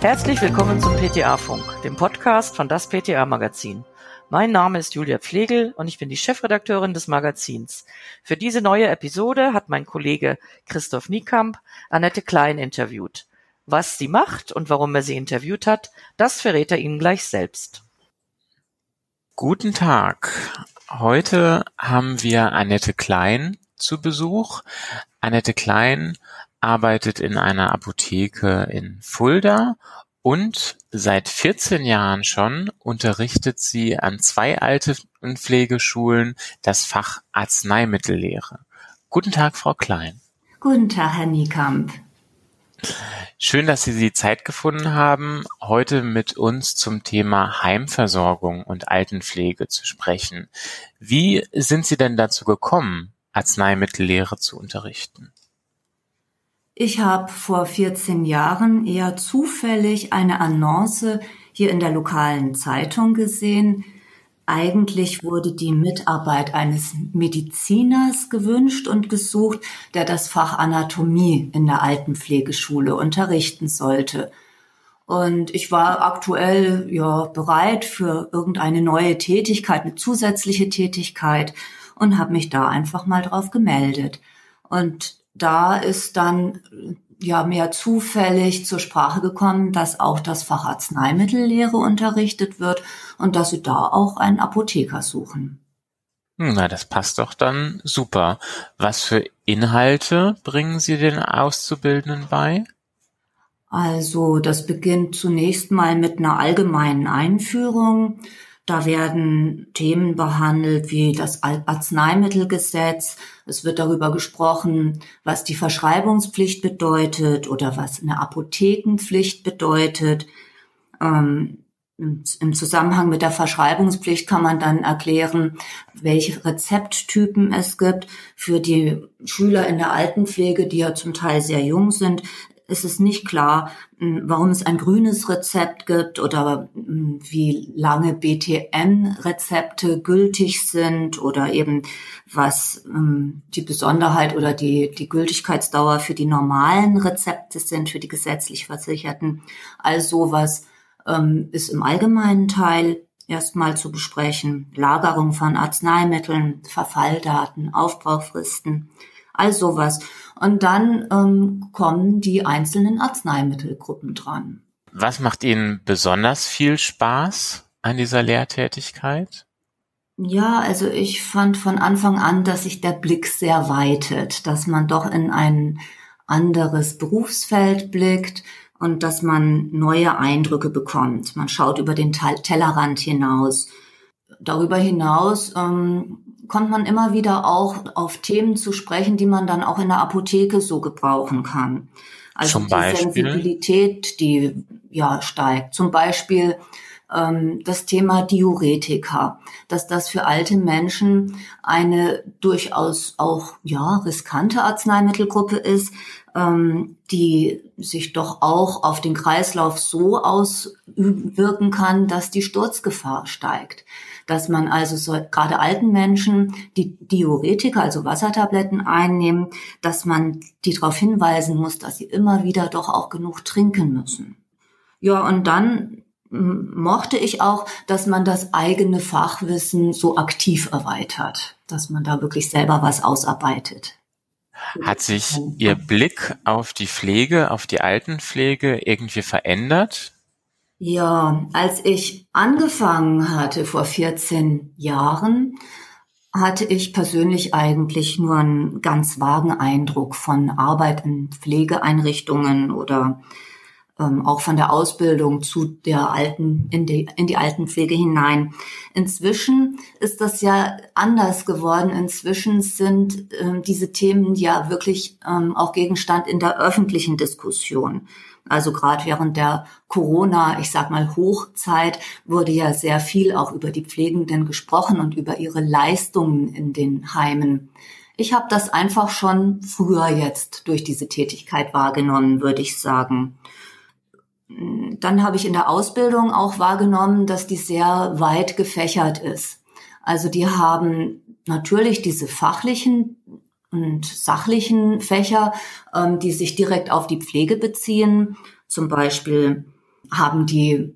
Herzlich willkommen zum PTA-Funk, dem Podcast von das PTA-Magazin. Mein Name ist Julia Pflegel und ich bin die Chefredakteurin des Magazins. Für diese neue Episode hat mein Kollege Christoph Niekamp Annette Klein interviewt. Was sie macht und warum er sie interviewt hat, das verrät er Ihnen gleich selbst. Guten Tag. Heute haben wir Annette Klein zu Besuch. Annette Klein arbeitet in einer Apotheke in Fulda und seit 14 Jahren schon unterrichtet sie an zwei Altenpflegeschulen das Fach Arzneimittellehre. Guten Tag, Frau Klein. Guten Tag, Herr Niekamp. Schön, dass Sie die Zeit gefunden haben, heute mit uns zum Thema Heimversorgung und Altenpflege zu sprechen. Wie sind Sie denn dazu gekommen, Arzneimittellehre zu unterrichten? Ich habe vor 14 Jahren eher zufällig eine Annonce hier in der lokalen Zeitung gesehen. Eigentlich wurde die Mitarbeit eines Mediziners gewünscht und gesucht, der das Fach Anatomie in der Altenpflegeschule unterrichten sollte. Und ich war aktuell ja bereit für irgendeine neue Tätigkeit, eine zusätzliche Tätigkeit und habe mich da einfach mal drauf gemeldet. Und da ist dann ja mehr zufällig zur Sprache gekommen, dass auch das Fach Arzneimittellehre unterrichtet wird und dass sie da auch einen Apotheker suchen. Hm, na, das passt doch dann super. Was für Inhalte bringen Sie den Auszubildenden bei? Also, das beginnt zunächst mal mit einer allgemeinen Einführung. Da werden Themen behandelt wie das Arzneimittelgesetz. Es wird darüber gesprochen, was die Verschreibungspflicht bedeutet oder was eine Apothekenpflicht bedeutet. Ähm, Im Zusammenhang mit der Verschreibungspflicht kann man dann erklären, welche Rezepttypen es gibt. Für die Schüler in der Altenpflege, die ja zum Teil sehr jung sind, ist es nicht klar, hm, warum es ein grünes Rezept gibt oder hm, wie lange BTN-Rezepte gültig sind oder eben was hm, die Besonderheit oder die, die Gültigkeitsdauer für die normalen Rezepte sind, für die gesetzlich Versicherten. All sowas ähm, ist im allgemeinen Teil erstmal zu besprechen. Lagerung von Arzneimitteln, Verfalldaten, Aufbrauchfristen, all sowas. Und dann ähm, kommen die einzelnen Arzneimittelgruppen dran. Was macht Ihnen besonders viel Spaß an dieser Lehrtätigkeit? Ja, also ich fand von Anfang an, dass sich der Blick sehr weitet, dass man doch in ein anderes Berufsfeld blickt und dass man neue Eindrücke bekommt. Man schaut über den Tellerrand hinaus. Darüber hinaus ähm, kommt man immer wieder auch auf Themen zu sprechen, die man dann auch in der Apotheke so gebrauchen kann. Also Zum die Sensibilität, die ja steigt. Zum Beispiel ähm, das Thema Diuretika, dass das für alte Menschen eine durchaus auch ja riskante Arzneimittelgruppe ist, ähm, die sich doch auch auf den Kreislauf so auswirken kann, dass die Sturzgefahr steigt dass man also so, gerade alten Menschen, die Diuretika, also Wassertabletten einnehmen, dass man die darauf hinweisen muss, dass sie immer wieder doch auch genug trinken müssen. Ja, und dann mochte ich auch, dass man das eigene Fachwissen so aktiv erweitert, dass man da wirklich selber was ausarbeitet. Hat sich Ihr Blick auf die Pflege, auf die Altenpflege irgendwie verändert ja, als ich angefangen hatte vor 14 Jahren, hatte ich persönlich eigentlich nur einen ganz vagen Eindruck von Arbeit in Pflegeeinrichtungen oder ähm, auch von der Ausbildung zu der alten, in die, in die Altenpflege hinein. Inzwischen ist das ja anders geworden. Inzwischen sind ähm, diese Themen ja wirklich ähm, auch Gegenstand in der öffentlichen Diskussion. Also gerade während der Corona, ich sag mal Hochzeit, wurde ja sehr viel auch über die Pflegenden gesprochen und über ihre Leistungen in den Heimen. Ich habe das einfach schon früher jetzt durch diese Tätigkeit wahrgenommen, würde ich sagen. Dann habe ich in der Ausbildung auch wahrgenommen, dass die sehr weit gefächert ist. Also die haben natürlich diese fachlichen und sachlichen Fächer, ähm, die sich direkt auf die Pflege beziehen. Zum Beispiel haben die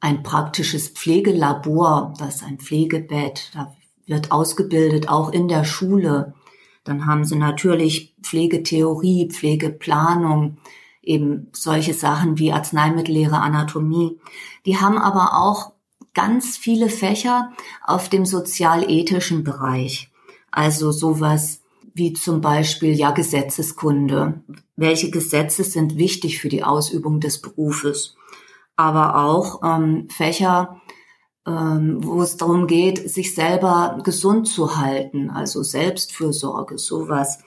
ein praktisches Pflegelabor, das ist ein Pflegebett, da wird ausgebildet, auch in der Schule. Dann haben sie natürlich Pflegetheorie, Pflegeplanung, eben solche Sachen wie Arzneimittellehre, Anatomie. Die haben aber auch ganz viele Fächer auf dem sozialethischen Bereich. Also sowas wie zum Beispiel ja Gesetzeskunde. Welche Gesetze sind wichtig für die Ausübung des Berufes? Aber auch ähm, Fächer, ähm, wo es darum geht, sich selber gesund zu halten, also Selbstfürsorge, sowas.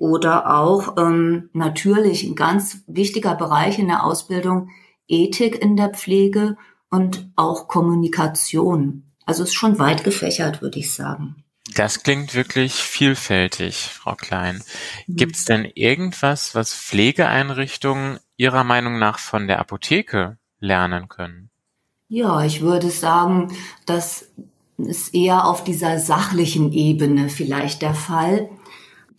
Oder auch ähm, natürlich ein ganz wichtiger Bereich in der Ausbildung, Ethik in der Pflege und auch Kommunikation. Also ist schon weit gefächert, würde ich sagen. Das klingt wirklich vielfältig, Frau Klein. Mhm. Gibt es denn irgendwas, was Pflegeeinrichtungen Ihrer Meinung nach von der Apotheke lernen können? Ja, ich würde sagen, das ist eher auf dieser sachlichen Ebene vielleicht der Fall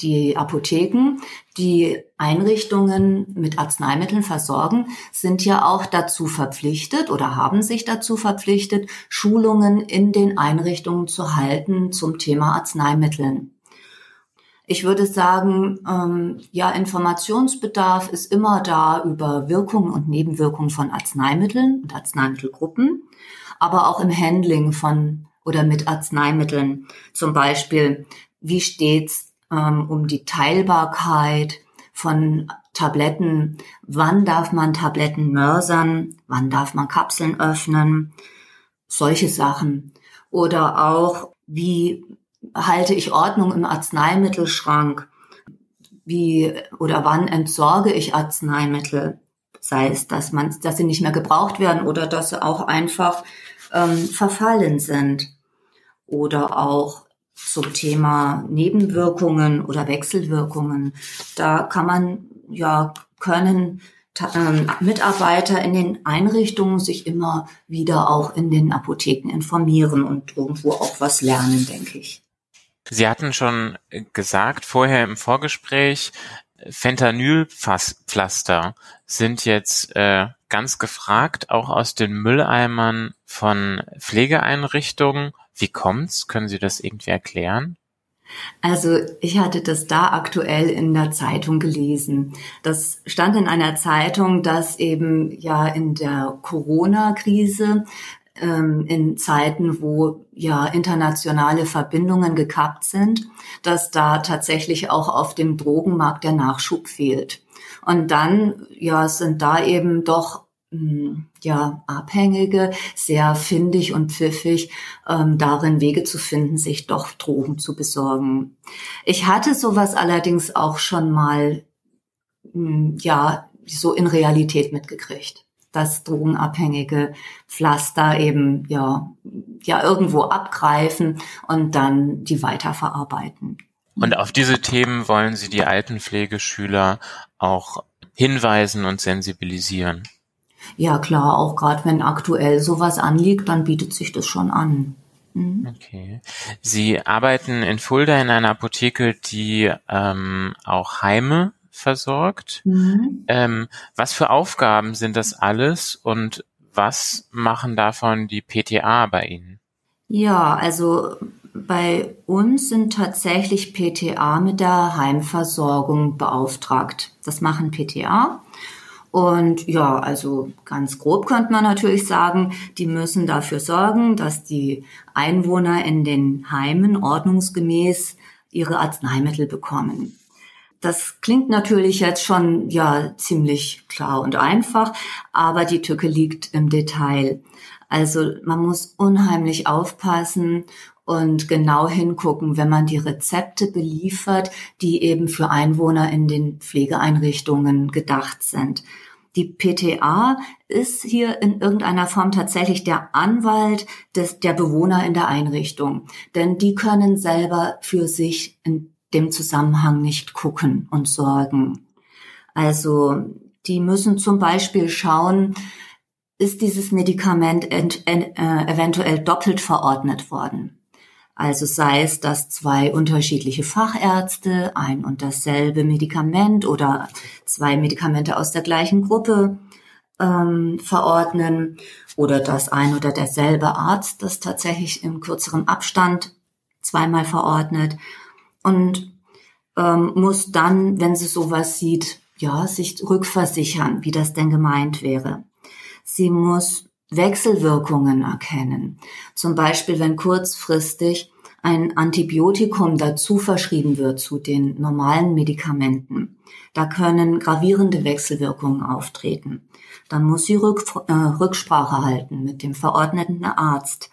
die Apotheken, die Einrichtungen mit Arzneimitteln versorgen, sind ja auch dazu verpflichtet oder haben sich dazu verpflichtet, Schulungen in den Einrichtungen zu halten zum Thema Arzneimitteln. Ich würde sagen, ähm, ja, Informationsbedarf ist immer da über Wirkungen und Nebenwirkungen von Arzneimitteln und Arzneimittelgruppen, aber auch im Handling von oder mit Arzneimitteln. Zum Beispiel, wie steht's ähm, um die Teilbarkeit von Tabletten. Wann darf man Tabletten mörsern? Wann darf man Kapseln öffnen? Solche Sachen. Oder auch, wie halte ich Ordnung im Arzneimittelschrank? Wie oder wann entsorge ich Arzneimittel? Sei es, dass man, dass sie nicht mehr gebraucht werden oder dass sie auch einfach ähm, verfallen sind. Oder auch zum Thema Nebenwirkungen oder Wechselwirkungen. Da kann man, ja, können äh, Mitarbeiter in den Einrichtungen sich immer wieder auch in den Apotheken informieren und irgendwo auch was lernen, denke ich. Sie hatten schon gesagt vorher im Vorgespräch, Fentanylpflaster sind jetzt äh, ganz gefragt, auch aus den Mülleimern von Pflegeeinrichtungen. Wie kommt's? Können Sie das irgendwie erklären? Also ich hatte das da aktuell in der Zeitung gelesen. Das stand in einer Zeitung, dass eben ja in der Corona-Krise ähm, in Zeiten, wo ja internationale Verbindungen gekappt sind, dass da tatsächlich auch auf dem Drogenmarkt der Nachschub fehlt. Und dann ja sind da eben doch hm, ja, Abhängige sehr findig und pfiffig, ähm, darin Wege zu finden, sich doch Drogen zu besorgen. Ich hatte sowas allerdings auch schon mal, mh, hm, ja, so in Realität mitgekriegt, dass Drogenabhängige Pflaster eben, ja, ja, irgendwo abgreifen und dann die weiterverarbeiten. Und auf diese Themen wollen Sie die Altenpflegeschüler auch hinweisen und sensibilisieren. Ja klar, auch gerade wenn aktuell sowas anliegt, dann bietet sich das schon an. Mhm. Okay. Sie arbeiten in Fulda in einer Apotheke, die ähm, auch Heime versorgt. Mhm. Ähm, was für Aufgaben sind das alles und was machen davon die PTA bei Ihnen? Ja, also bei uns sind tatsächlich PTA mit der Heimversorgung beauftragt. Das machen PTA. Und ja, also ganz grob könnte man natürlich sagen, die müssen dafür sorgen, dass die Einwohner in den Heimen ordnungsgemäß ihre Arzneimittel bekommen. Das klingt natürlich jetzt schon ja ziemlich klar und einfach, aber die Tücke liegt im Detail. Also man muss unheimlich aufpassen und genau hingucken, wenn man die Rezepte beliefert, die eben für Einwohner in den Pflegeeinrichtungen gedacht sind. Die PTA ist hier in irgendeiner Form tatsächlich der Anwalt des, der Bewohner in der Einrichtung, denn die können selber für sich in dem Zusammenhang nicht gucken und sorgen. Also die müssen zum Beispiel schauen, ist dieses Medikament ent, äh, eventuell doppelt verordnet worden. Also sei es, dass zwei unterschiedliche Fachärzte ein und dasselbe Medikament oder zwei Medikamente aus der gleichen Gruppe ähm, verordnen oder dass ein oder derselbe Arzt das tatsächlich in kürzerem Abstand zweimal verordnet und ähm, muss dann, wenn sie sowas sieht, ja, sich rückversichern, wie das denn gemeint wäre. Sie muss Wechselwirkungen erkennen. Zum Beispiel, wenn kurzfristig ein Antibiotikum dazu verschrieben wird zu den normalen Medikamenten. Da können gravierende Wechselwirkungen auftreten. Dann muss sie Rück, äh, Rücksprache halten mit dem verordneten Arzt.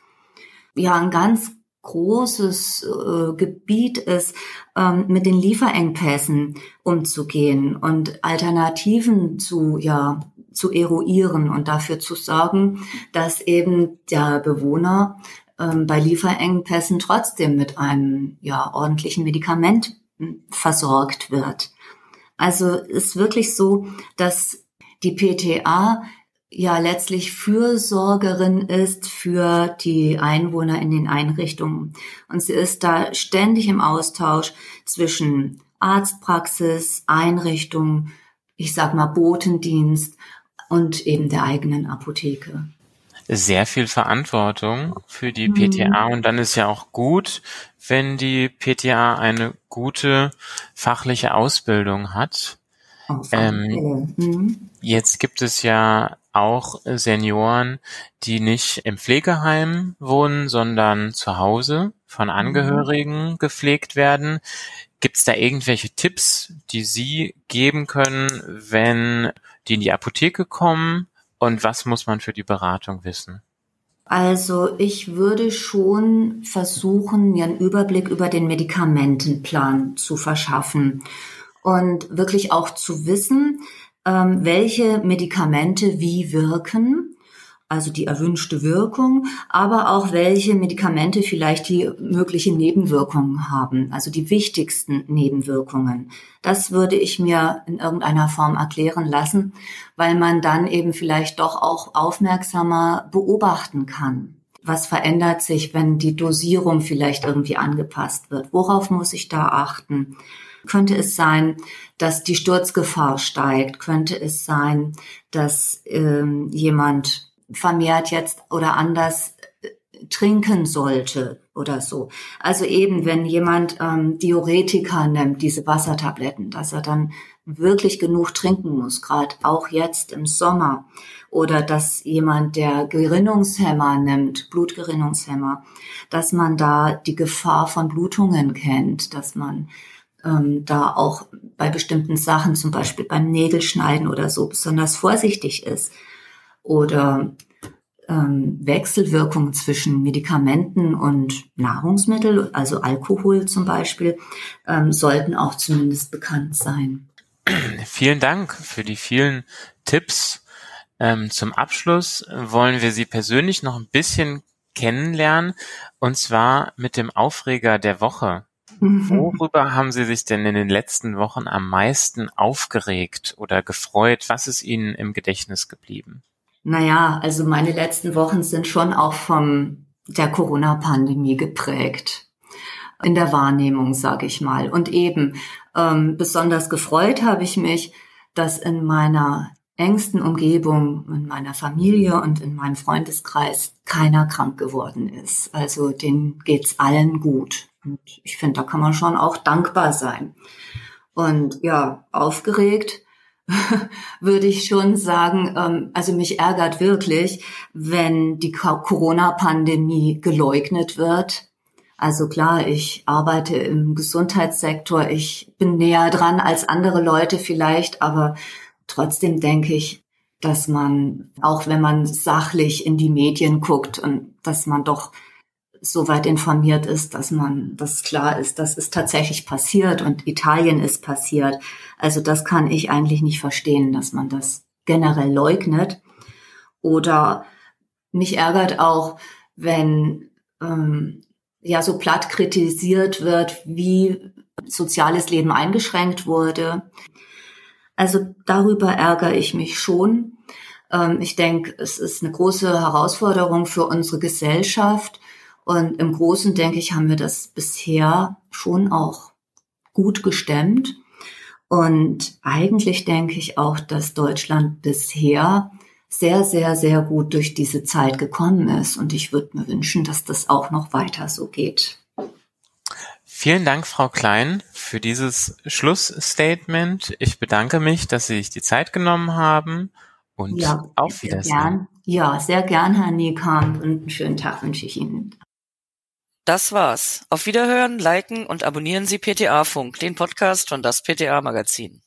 Ja, ein ganz großes äh, Gebiet ist, ähm, mit den Lieferengpässen umzugehen und Alternativen zu, ja, zu eruieren und dafür zu sorgen, dass eben der Bewohner ähm, bei Lieferengpässen trotzdem mit einem ja, ordentlichen Medikament hm, versorgt wird. Also ist wirklich so, dass die PTA ja letztlich Fürsorgerin ist für die Einwohner in den Einrichtungen. Und sie ist da ständig im Austausch zwischen Arztpraxis, Einrichtung, ich sag mal Botendienst und eben der eigenen Apotheke. Sehr viel Verantwortung für die PTA mhm. und dann ist ja auch gut, wenn die PTA eine gute fachliche Ausbildung hat. Ähm, mhm. Jetzt gibt es ja auch Senioren, die nicht im Pflegeheim wohnen, sondern zu Hause von mhm. Angehörigen mhm. gepflegt werden. Gibt es da irgendwelche Tipps, die Sie geben können, wenn die in die Apotheke kommen? Und was muss man für die Beratung wissen? Also ich würde schon versuchen, mir einen Überblick über den Medikamentenplan zu verschaffen und wirklich auch zu wissen, ähm, welche Medikamente wie wirken, also die erwünschte Wirkung, aber auch welche Medikamente vielleicht die mögliche Nebenwirkungen haben, also die wichtigsten Nebenwirkungen. Das würde ich mir in irgendeiner Form erklären lassen, weil man dann eben vielleicht doch auch aufmerksamer beobachten kann. Was verändert sich, wenn die Dosierung vielleicht irgendwie angepasst wird? Worauf muss ich da achten? Könnte es sein, dass die Sturzgefahr steigt? Könnte es sein, dass ähm, jemand vermehrt jetzt oder anders äh, trinken sollte oder so. Also eben, wenn jemand ähm, Diuretika nimmt, diese Wassertabletten, dass er dann wirklich genug trinken muss, gerade auch jetzt im Sommer. Oder dass jemand, der Gerinnungshemmer nimmt, Blutgerinnungshemmer, dass man da die Gefahr von Blutungen kennt, dass man ähm, da auch bei bestimmten Sachen, zum Beispiel beim Nägelschneiden oder so, besonders vorsichtig ist. Oder ähm, Wechselwirkungen zwischen Medikamenten und Nahrungsmittel, also Alkohol zum Beispiel, ähm, sollten auch zumindest bekannt sein. Vielen Dank für die vielen Tipps. Ähm, zum Abschluss wollen wir Sie persönlich noch ein bisschen kennenlernen, und zwar mit dem Aufreger der Woche. Mhm. Worüber haben Sie sich denn in den letzten Wochen am meisten aufgeregt oder gefreut? Was ist Ihnen im Gedächtnis geblieben? Naja, also meine letzten Wochen sind schon auch vom der Corona-Pandemie geprägt. In der Wahrnehmung, sage ich mal. Und eben ähm, besonders gefreut habe ich mich, dass in meiner engsten Umgebung, in meiner Familie und in meinem Freundeskreis keiner krank geworden ist. Also denen geht's allen gut. Und ich finde, da kann man schon auch dankbar sein. Und ja, aufgeregt würde ich schon sagen, ähm, also mich ärgert wirklich, wenn die Corona-Pandemie geleugnet wird. Also klar, ich arbeite im Gesundheitssektor, ich bin näher dran als andere Leute vielleicht, aber trotzdem denke ich, dass man, auch wenn man sachlich in die Medien guckt und dass man doch soweit informiert ist, dass man, dass klar ist, dass es tatsächlich passiert und Italien ist passiert. Also das kann ich eigentlich nicht verstehen, dass man das generell leugnet. Oder mich ärgert auch, wenn ähm, ja so platt kritisiert wird, wie soziales Leben eingeschränkt wurde. Also darüber ärgere ich mich schon. Ähm, ich denke, es ist eine große Herausforderung für unsere Gesellschaft, und im Großen, denke ich, haben wir das bisher schon auch gut gestemmt. Und eigentlich denke ich auch, dass Deutschland bisher sehr, sehr, sehr gut durch diese Zeit gekommen ist. Und ich würde mir wünschen, dass das auch noch weiter so geht. Vielen Dank, Frau Klein, für dieses Schlussstatement. Ich bedanke mich, dass Sie sich die Zeit genommen haben und ja, auf Wiedersehen. Gern. Ja, sehr gern, Herr Niekamp, und einen schönen Tag wünsche ich Ihnen. Das war's. Auf Wiederhören, liken und abonnieren Sie PTA Funk, den Podcast von das PTA Magazin.